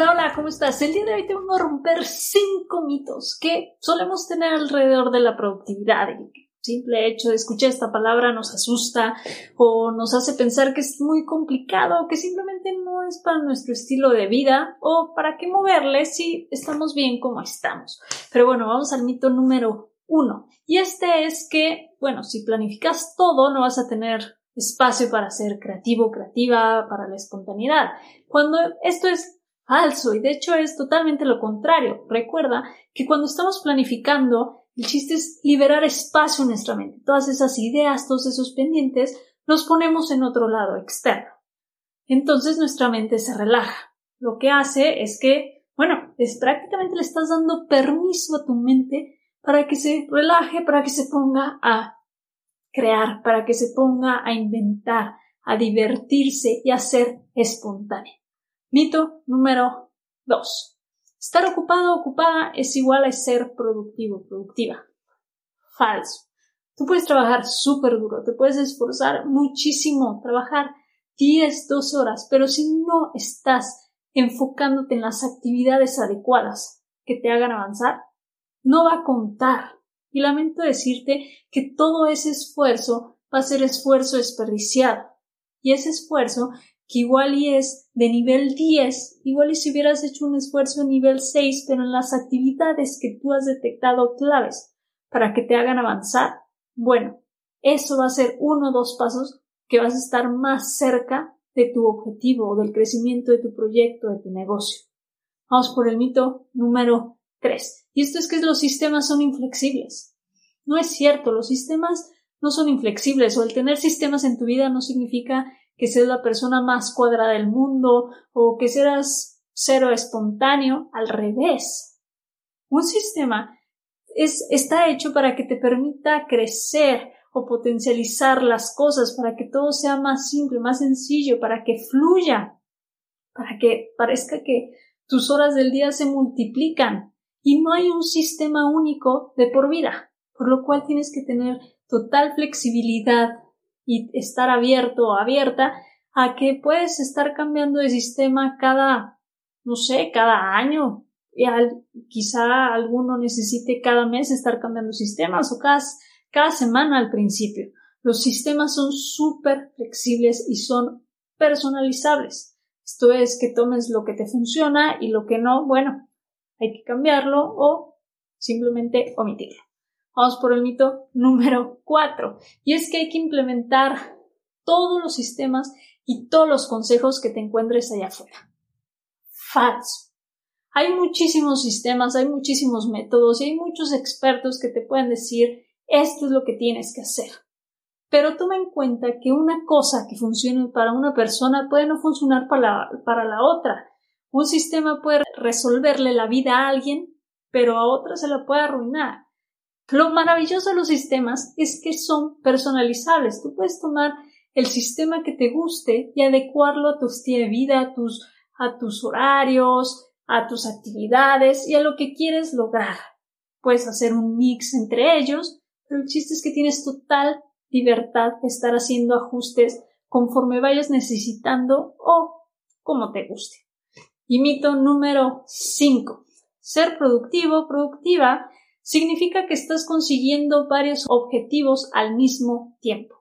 Hola, hola, ¿cómo estás? El día de hoy te voy a romper cinco mitos que solemos tener alrededor de la productividad. El simple hecho de escuchar esta palabra nos asusta o nos hace pensar que es muy complicado que simplemente no es para nuestro estilo de vida o para qué moverle si estamos bien como estamos. Pero bueno, vamos al mito número uno. Y este es que, bueno, si planificas todo, no vas a tener espacio para ser creativo, creativa, para la espontaneidad. Cuando esto es falso y de hecho es totalmente lo contrario. Recuerda que cuando estamos planificando, el chiste es liberar espacio en nuestra mente. Todas esas ideas, todos esos pendientes, los ponemos en otro lado externo. Entonces nuestra mente se relaja. Lo que hace es que, bueno, es prácticamente le estás dando permiso a tu mente para que se relaje, para que se ponga a crear, para que se ponga a inventar, a divertirse y a ser espontánea. Mito número 2. Estar ocupado o ocupada es igual a ser productivo, productiva. Falso. Tú puedes trabajar súper duro, te puedes esforzar muchísimo, trabajar 10, 12 horas, pero si no estás enfocándote en las actividades adecuadas que te hagan avanzar, no va a contar. Y lamento decirte que todo ese esfuerzo va a ser esfuerzo desperdiciado. Y ese esfuerzo que igual y es de nivel 10, igual y si hubieras hecho un esfuerzo en nivel 6, pero en las actividades que tú has detectado claves para que te hagan avanzar, bueno, eso va a ser uno o dos pasos que vas a estar más cerca de tu objetivo o del crecimiento de tu proyecto, de tu negocio. Vamos por el mito número 3. Y esto es que los sistemas son inflexibles. No es cierto, los sistemas no son inflexibles o el tener sistemas en tu vida no significa que seas la persona más cuadrada del mundo o que seas cero espontáneo, al revés. Un sistema es, está hecho para que te permita crecer o potencializar las cosas, para que todo sea más simple, más sencillo, para que fluya, para que parezca que tus horas del día se multiplican y no hay un sistema único de por vida, por lo cual tienes que tener total flexibilidad y estar abierto o abierta a que puedes estar cambiando de sistema cada, no sé, cada año. Y al, quizá alguno necesite cada mes estar cambiando sistemas o cada, cada semana al principio. Los sistemas son súper flexibles y son personalizables. Esto es que tomes lo que te funciona y lo que no, bueno, hay que cambiarlo o simplemente omitirlo. Vamos por el mito número 4. Y es que hay que implementar todos los sistemas y todos los consejos que te encuentres allá afuera. Falso. Hay muchísimos sistemas, hay muchísimos métodos y hay muchos expertos que te pueden decir esto es lo que tienes que hacer. Pero toma en cuenta que una cosa que funcione para una persona puede no funcionar para la, para la otra. Un sistema puede resolverle la vida a alguien, pero a otra se la puede arruinar. Lo maravilloso de los sistemas es que son personalizables. Tú puedes tomar el sistema que te guste y adecuarlo a tu estilo de vida, a tus, a tus horarios, a tus actividades y a lo que quieres lograr. Puedes hacer un mix entre ellos, pero el chiste es que tienes total libertad de estar haciendo ajustes conforme vayas necesitando o como te guste. Y mito número 5. Ser productivo, productiva, significa que estás consiguiendo varios objetivos al mismo tiempo.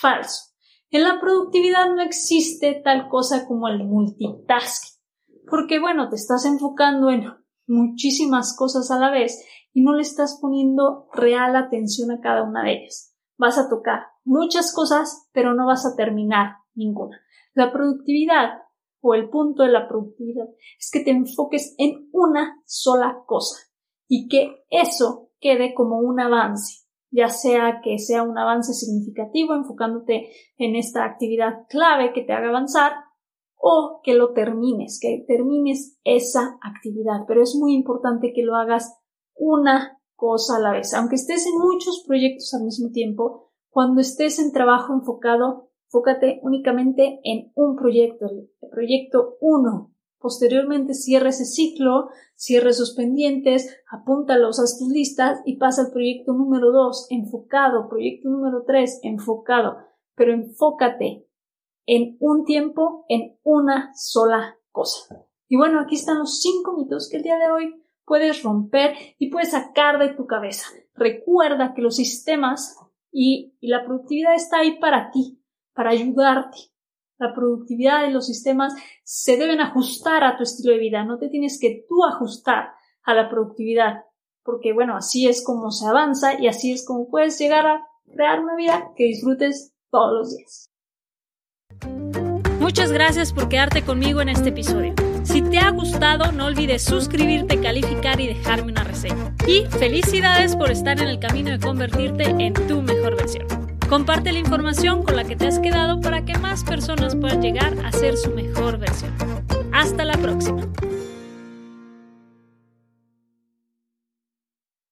Falso. En la productividad no existe tal cosa como el multitasking, porque bueno, te estás enfocando en muchísimas cosas a la vez y no le estás poniendo real atención a cada una de ellas. Vas a tocar muchas cosas, pero no vas a terminar ninguna. La productividad o el punto de la productividad es que te enfoques en una sola cosa y que eso quede como un avance, ya sea que sea un avance significativo enfocándote en esta actividad clave que te haga avanzar o que lo termines, que termines esa actividad. Pero es muy importante que lo hagas una cosa a la vez. Aunque estés en muchos proyectos al mismo tiempo, cuando estés en trabajo enfocado, fócate únicamente en un proyecto, el proyecto 1. Posteriormente cierra ese ciclo, cierra esos pendientes, apúntalos a tus listas y pasa al proyecto número 2, enfocado, proyecto número 3, enfocado, pero enfócate en un tiempo, en una sola cosa. Y bueno, aquí están los cinco mitos que el día de hoy puedes romper y puedes sacar de tu cabeza. Recuerda que los sistemas y, la productividad está ahí para ti, para ayudarte. La productividad de los sistemas se deben ajustar a tu estilo de vida, no te tienes que tú ajustar a la productividad, porque bueno, así es como se avanza y así es como puedes llegar a crear una vida que disfrutes todos los días. Muchas gracias por quedarte conmigo en este episodio. Si te ha gustado, no olvides suscribirte, calificar y dejarme una reseña. Y felicidades por estar en el camino de convertirte en tu mejor versión. Comparte la información con la que te has quedado para que más personas puedan llegar a ser su mejor versión. Hasta la próxima.